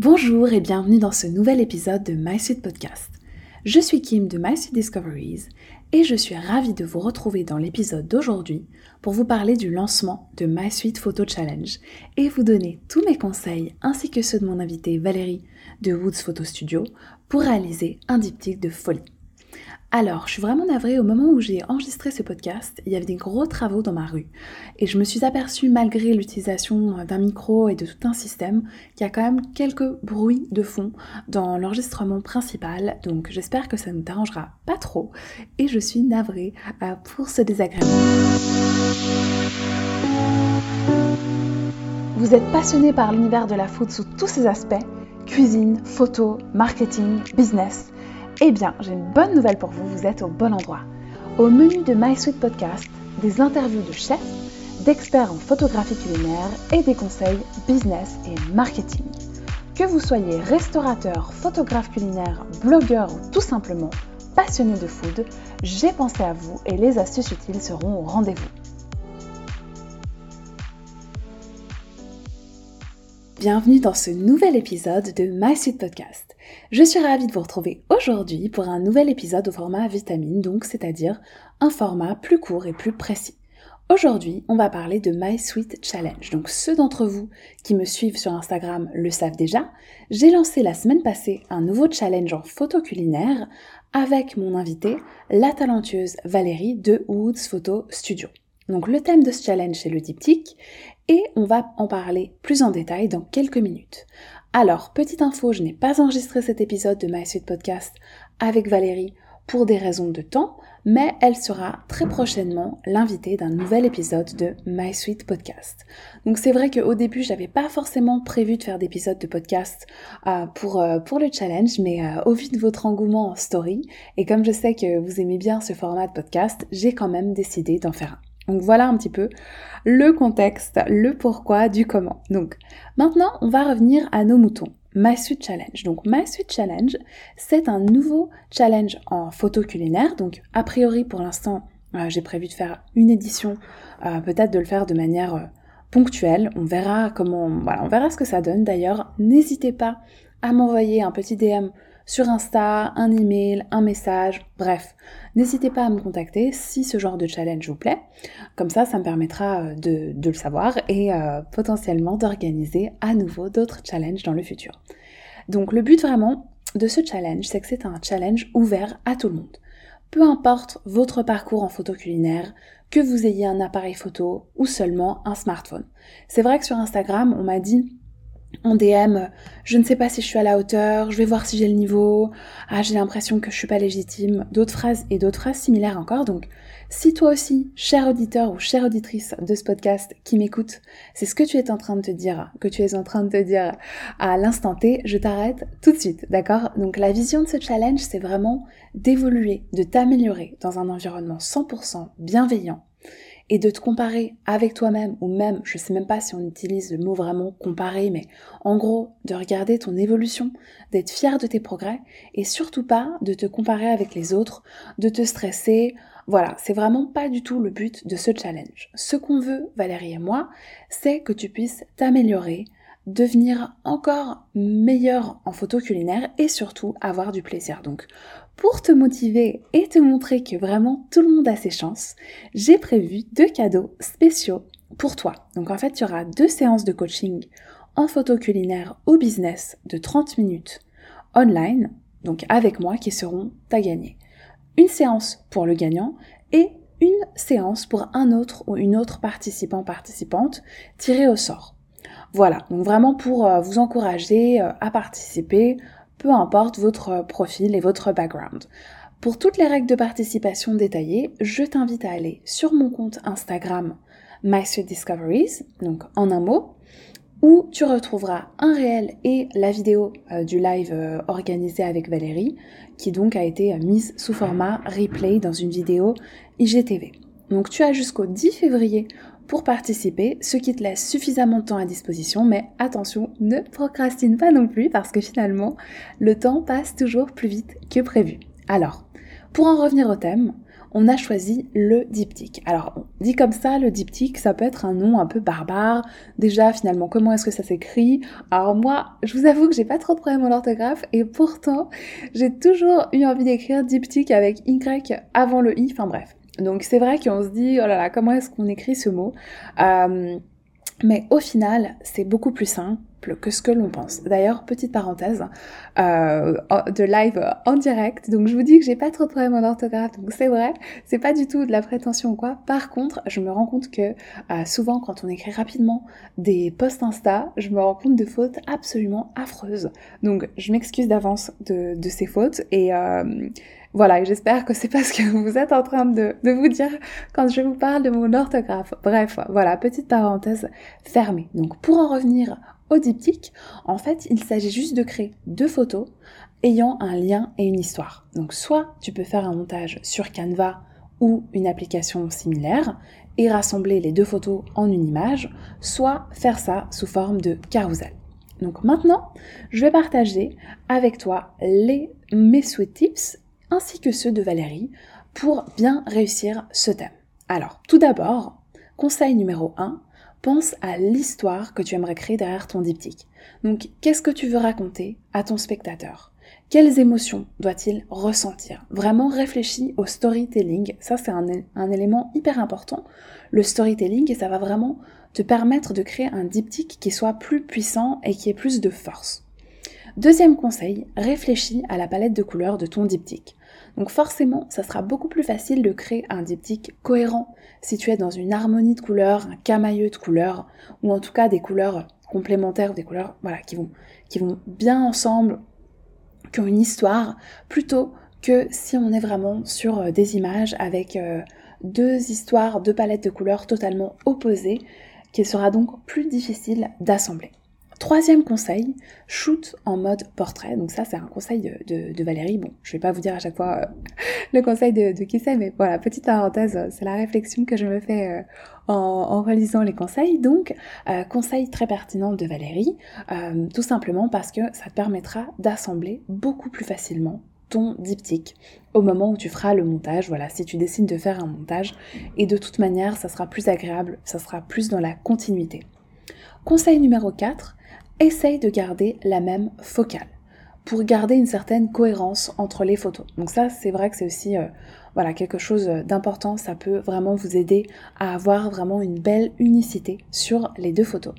Bonjour et bienvenue dans ce nouvel épisode de My Suite Podcast. Je suis Kim de My Suite Discoveries et je suis ravie de vous retrouver dans l'épisode d'aujourd'hui pour vous parler du lancement de My Suite Photo Challenge et vous donner tous mes conseils ainsi que ceux de mon invité Valérie de Woods Photo Studio pour réaliser un diptyque de folie. Alors, je suis vraiment navrée, au moment où j'ai enregistré ce podcast, il y avait des gros travaux dans ma rue. Et je me suis aperçue, malgré l'utilisation d'un micro et de tout un système, qu'il y a quand même quelques bruits de fond dans l'enregistrement principal. Donc j'espère que ça ne t'arrangera pas trop. Et je suis navrée euh, pour ce désagrément. Vous êtes passionné par l'univers de la food sous tous ses aspects cuisine, photo, marketing, business eh bien, j'ai une bonne nouvelle pour vous, vous êtes au bon endroit. Au menu de My Sweet Podcast, des interviews de chefs, d'experts en photographie culinaire et des conseils business et marketing. Que vous soyez restaurateur, photographe culinaire, blogueur ou tout simplement passionné de food, j'ai pensé à vous et les astuces utiles seront au rendez-vous. Bienvenue dans ce nouvel épisode de My Sweet Podcast. Je suis ravie de vous retrouver aujourd'hui pour un nouvel épisode au format vitamine, donc c'est-à-dire un format plus court et plus précis. Aujourd'hui, on va parler de My Sweet Challenge. Donc ceux d'entre vous qui me suivent sur Instagram le savent déjà, j'ai lancé la semaine passée un nouveau challenge en photo culinaire avec mon invité, la talentueuse Valérie de Woods Photo Studio. Donc le thème de ce challenge c'est le diptyque et on va en parler plus en détail dans quelques minutes. Alors, petite info, je n'ai pas enregistré cet épisode de My Suite Podcast avec Valérie pour des raisons de temps, mais elle sera très prochainement l'invitée d'un nouvel épisode de My Suite Podcast. Donc c'est vrai qu'au début, j'avais pas forcément prévu de faire d'épisodes de podcast euh, pour, euh, pour le challenge, mais euh, au vu de votre engouement en story, et comme je sais que vous aimez bien ce format de podcast, j'ai quand même décidé d'en faire un. Donc voilà un petit peu le contexte, le pourquoi du comment. Donc maintenant, on va revenir à nos moutons. My Challenge. Donc My Challenge, c'est un nouveau challenge en photo culinaire. Donc a priori pour l'instant, euh, j'ai prévu de faire une édition, euh, peut-être de le faire de manière euh, ponctuelle. On verra comment, voilà, on verra ce que ça donne. D'ailleurs, n'hésitez pas à m'envoyer un petit DM sur Insta, un email, un message, bref. N'hésitez pas à me contacter si ce genre de challenge vous plaît. Comme ça, ça me permettra euh, de, le savoir et euh, potentiellement d'organiser à nouveau d'autres challenges dans le futur. Donc le but vraiment de ce challenge, c'est que c'est un challenge ouvert à tout le monde. Peu importe votre parcours en photo culinaire, que vous ayez un appareil photo ou seulement un smartphone. C'est vrai que sur Instagram, on m'a dit en DM, je ne sais pas si je suis à la hauteur, je vais voir si j'ai le niveau, ah j'ai l'impression que je suis pas légitime, d'autres phrases et d'autres phrases similaires encore. Donc si toi aussi, cher auditeur ou chère auditrice de ce podcast qui m'écoute, c'est ce que tu es en train de te dire, que tu es en train de te dire à l'instant T, je t'arrête tout de suite, d'accord? Donc la vision de ce challenge, c'est vraiment d'évoluer, de t'améliorer dans un environnement 100% bienveillant et de te comparer avec toi-même, ou même, je sais même pas si on utilise le mot vraiment comparer, mais en gros, de regarder ton évolution, d'être fier de tes progrès, et surtout pas de te comparer avec les autres, de te stresser. Voilà, c'est vraiment pas du tout le but de ce challenge. Ce qu'on veut, Valérie et moi, c'est que tu puisses t'améliorer, devenir encore meilleur en photo culinaire et surtout avoir du plaisir. Donc pour te motiver et te montrer que vraiment tout le monde a ses chances, j'ai prévu deux cadeaux spéciaux pour toi. Donc en fait, tu auras deux séances de coaching en photo culinaire ou business de 30 minutes online, donc avec moi, qui seront à gagner. Une séance pour le gagnant et une séance pour un autre ou une autre participant participante tirée au sort. Voilà, donc vraiment pour euh, vous encourager euh, à participer peu importe votre profil et votre background. Pour toutes les règles de participation détaillées, je t'invite à aller sur mon compte Instagram MySweetDiscoveries, donc en un mot, où tu retrouveras un réel et la vidéo euh, du live euh, organisé avec Valérie, qui donc a été euh, mise sous format replay dans une vidéo IGTV. Donc tu as jusqu'au 10 février pour participer, ce qui te laisse suffisamment de temps à disposition, mais attention, ne procrastine pas non plus parce que finalement, le temps passe toujours plus vite que prévu. Alors, pour en revenir au thème, on a choisi le diptyque. Alors, dit comme ça, le diptyque, ça peut être un nom un peu barbare. Déjà, finalement, comment est-ce que ça s'écrit? Alors moi, je vous avoue que j'ai pas trop de problèmes en orthographe et pourtant, j'ai toujours eu envie d'écrire diptyque avec Y avant le I, enfin bref. Donc c'est vrai qu'on se dit, oh là là, comment est-ce qu'on écrit ce mot? Euh, mais au final, c'est beaucoup plus simple que ce que l'on pense. D'ailleurs, petite parenthèse euh, de live en direct. Donc je vous dis que j'ai pas trop de problèmes en orthographe. Donc c'est vrai, c'est pas du tout de la prétention ou quoi. Par contre, je me rends compte que euh, souvent quand on écrit rapidement des posts Insta, je me rends compte de fautes absolument affreuses. Donc je m'excuse d'avance de, ces fautes et euh, voilà, j'espère que c'est pas ce que vous êtes en train de, vous dire quand je vous parle de mon orthographe. Bref, voilà, petite parenthèse fermée. Donc pour en revenir au diptyque, en fait, il s'agit juste de créer deux photos ayant un lien et une histoire. Donc soit tu peux faire un montage sur Canva ou une application similaire et rassembler les deux photos en une image, soit faire ça sous forme de carousel. Donc maintenant, je vais partager avec toi les, mes sweet tips ainsi que ceux de Valérie pour bien réussir ce thème. Alors, tout d'abord, conseil numéro 1, pense à l'histoire que tu aimerais créer derrière ton diptyque. Donc, qu'est-ce que tu veux raconter à ton spectateur? Quelles émotions doit-il ressentir? Vraiment réfléchis au storytelling. Ça, c'est un, élément hyper important. Le storytelling, et ça va vraiment te permettre de créer un diptyque qui soit plus puissant et qui ait plus de force. Deuxième conseil, réfléchis à la palette de couleurs de ton diptyque. Donc forcément, ça sera beaucoup plus facile de créer un diptyque cohérent si tu es dans une harmonie de couleurs, un camailleux de couleurs, ou en tout cas des couleurs complémentaires, des couleurs voilà, qui, vont, qui vont bien ensemble, qui ont une histoire, plutôt que si on est vraiment sur euh, des images avec euh, deux histoires, deux palettes de couleurs totalement opposées, qu'il sera donc plus difficile d'assembler. Troisième conseil, shoot en mode portrait. Donc ça, c'est un conseil de, Valérie. Bon, je vais pas vous dire à chaque fois euh, le conseil de, qui c'est, mais voilà, petite parenthèse, c'est la réflexion que je me fais euh, en, relisant les conseils. Donc, euh, conseil très pertinent de Valérie, tout simplement parce que ça te permettra d'assembler beaucoup plus facilement ton diptyque au moment où tu feras le montage. Voilà, si tu décides de faire un montage. Et de toute manière, ça sera plus agréable, ça sera plus dans la continuité. Conseil numéro 4, essaye de garder la même focale pour garder une certaine cohérence entre les photos. Donc ça, c'est vrai que c'est aussi euh, voilà, quelque chose d'important. Ça peut vraiment vous aider à avoir vraiment une belle unicité sur les deux photos.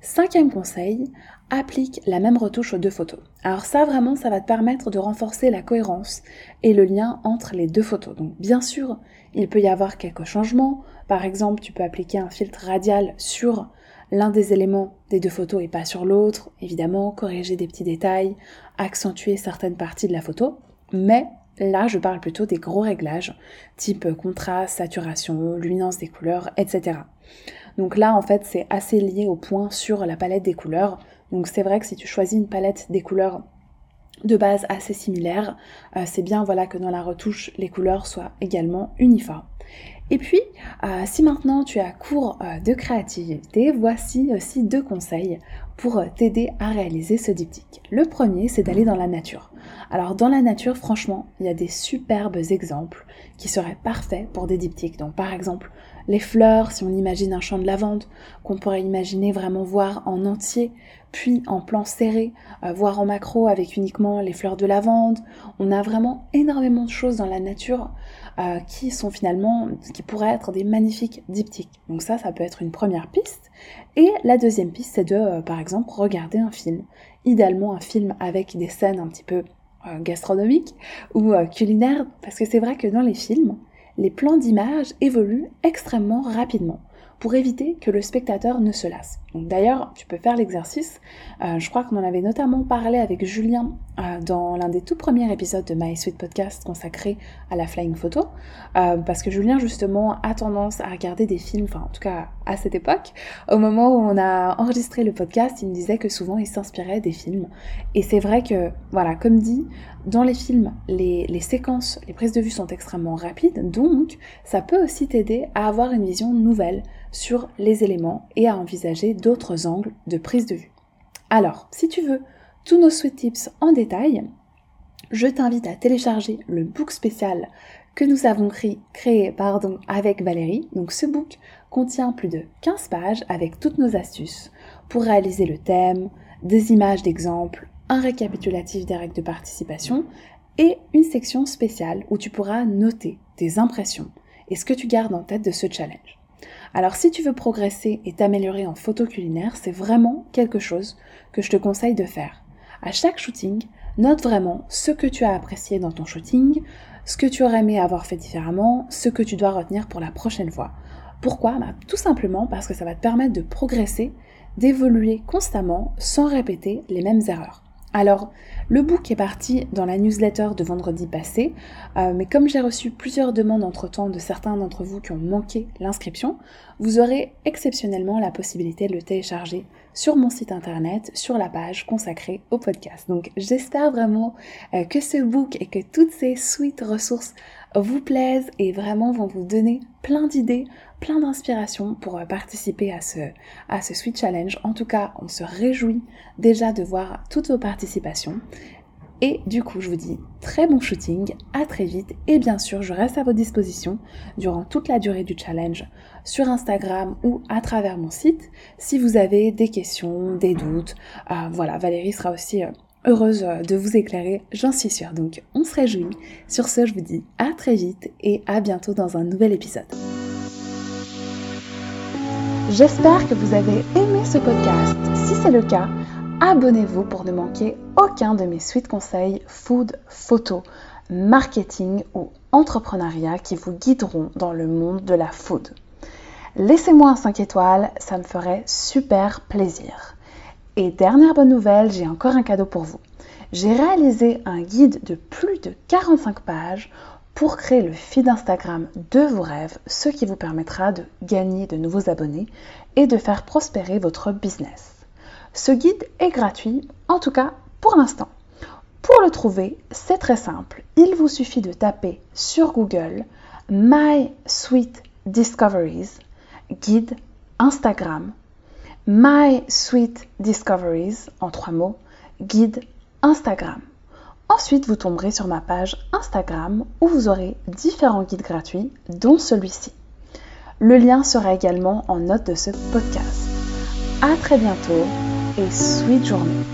Cinquième conseil, applique la même retouche aux deux photos. Alors ça, vraiment, ça va te permettre de renforcer la cohérence et le lien entre les deux photos. Donc bien sûr, il peut y avoir quelques changements. Par exemple, tu peux appliquer un filtre radial sur l'un des éléments des deux photos et pas sur l'autre, évidemment, corriger des petits détails, accentuer certaines parties de la photo, mais là je parle plutôt des gros réglages, type contraste, saturation, luminance des couleurs, etc. Donc là en fait c'est assez lié au point sur la palette des couleurs, donc c'est vrai que si tu choisis une palette des couleurs de base assez similaire, euh, c'est bien voilà que dans la retouche les couleurs soient également uniformes. Et puis, euh, si maintenant tu as cours euh, de créativité, voici aussi deux conseils pour euh, t'aider à réaliser ce diptyque. Le premier, c'est d'aller dans la nature. Alors dans la nature, franchement, il y a des superbes exemples qui seraient parfaits pour des diptyques. Donc par exemple, les fleurs, si on imagine un champ de lavande, qu'on pourrait imaginer vraiment voir en entier, puis en plan serré, voir en macro avec uniquement les fleurs de lavande. On a vraiment énormément de choses dans la nature euh, qui sont finalement, qui pourraient être des magnifiques diptyques. Donc ça, ça peut être une première piste. Et la deuxième piste, c'est de, euh, par exemple, regarder un film. Idéalement un film avec des scènes un petit peu euh, gastronomiques ou culinaires, parce que c'est vrai que dans les films, les plans d'image évoluent extrêmement rapidement pour éviter que le spectateur ne se lasse. D'ailleurs, tu peux faire l'exercice. Euh, je crois qu'on en avait notamment parlé avec Julien euh, dans l'un des tout premiers épisodes de My Sweet Podcast consacré à la flying photo, euh, parce que Julien justement a tendance à regarder des films, enfin en tout cas à cette époque, au moment où on a enregistré le podcast, il me disait que souvent il s'inspirait des films. Et c'est vrai que, voilà, comme dit, dans les films, les, les séquences, les prises de vue sont extrêmement rapides, donc ça peut aussi t'aider à avoir une vision nouvelle sur les éléments et à envisager d'autres angles de prise de vue. Alors, si tu veux tous nos sweet tips en détail, je t'invite à télécharger le book spécial que nous avons créé, avec Valérie. Donc ce book contient plus de 15 pages avec toutes nos astuces pour réaliser le thème, des images d'exemples, un récapitulatif des règles de participation et une section spéciale où tu pourras noter tes impressions et ce que tu gardes en tête de ce challenge. Alors si tu veux progresser et t'améliorer en photo culinaire, c'est vraiment quelque chose que je te conseille de faire. À chaque shooting, note vraiment ce que tu as apprécié dans ton shooting, ce que tu aurais aimé avoir fait différemment, ce que tu dois retenir pour la prochaine fois. Pourquoi? Bah, Tout simplement parce que ça va te permettre de progresser, d'évoluer constamment sans répéter les mêmes erreurs. Alors, le book est parti dans la newsletter de vendredi passé, euh, mais comme j'ai reçu plusieurs demandes entre-temps de certains d'entre vous qui ont manqué l'inscription, vous aurez exceptionnellement la possibilité de le télécharger sur mon site internet, sur la page consacrée au podcast. Donc j'espère vraiment euh, que ce book et que toutes ces suites ressources vous plaisent et vraiment vont vous donner plein d'idées, plein d'inspiration pour euh, participer à ce, à ce Sweet Challenge. En tout cas, on se réjouit déjà de voir toutes vos participations. Et du coup, je vous dis très bon shooting, à très vite et bien sûr, je reste à votre disposition durant toute la durée du challenge sur Instagram ou à travers mon site si vous avez des questions, des doutes. Euh, voilà, Valérie sera aussi euh, heureuse de vous éclairer, j'en suis sûre. Donc, on se réjouit. Sur ce, je vous dis à très vite et à bientôt dans un nouvel épisode. J'espère que vous avez aimé ce podcast. Si c'est le cas, abonnez-vous pour ne manquer aucun de mes suites conseils food, photo, marketing ou entrepreneuriat qui vous guideront dans le monde de la food. Laissez-moi un 5 étoiles, ça me ferait super plaisir. Et dernière bonne nouvelle, j'ai encore un cadeau pour vous. J'ai réalisé un guide de plus de 45 pages pour créer le feed Instagram de vos rêves, ce qui vous permettra de gagner de nouveaux abonnés et de faire prospérer votre business. Ce guide est gratuit, en tout cas pour l'instant. Pour le trouver, c'est très simple. Il vous suffit de taper sur Google My Sweet Discoveries, guide Instagram, My Sweet Discoveries en trois mots, guide Instagram. Ensuite, vous tomberez sur ma page Instagram où vous aurez différents guides gratuits, dont celui-ci. Le lien sera également en note de ce podcast. À très bientôt et sweet journée.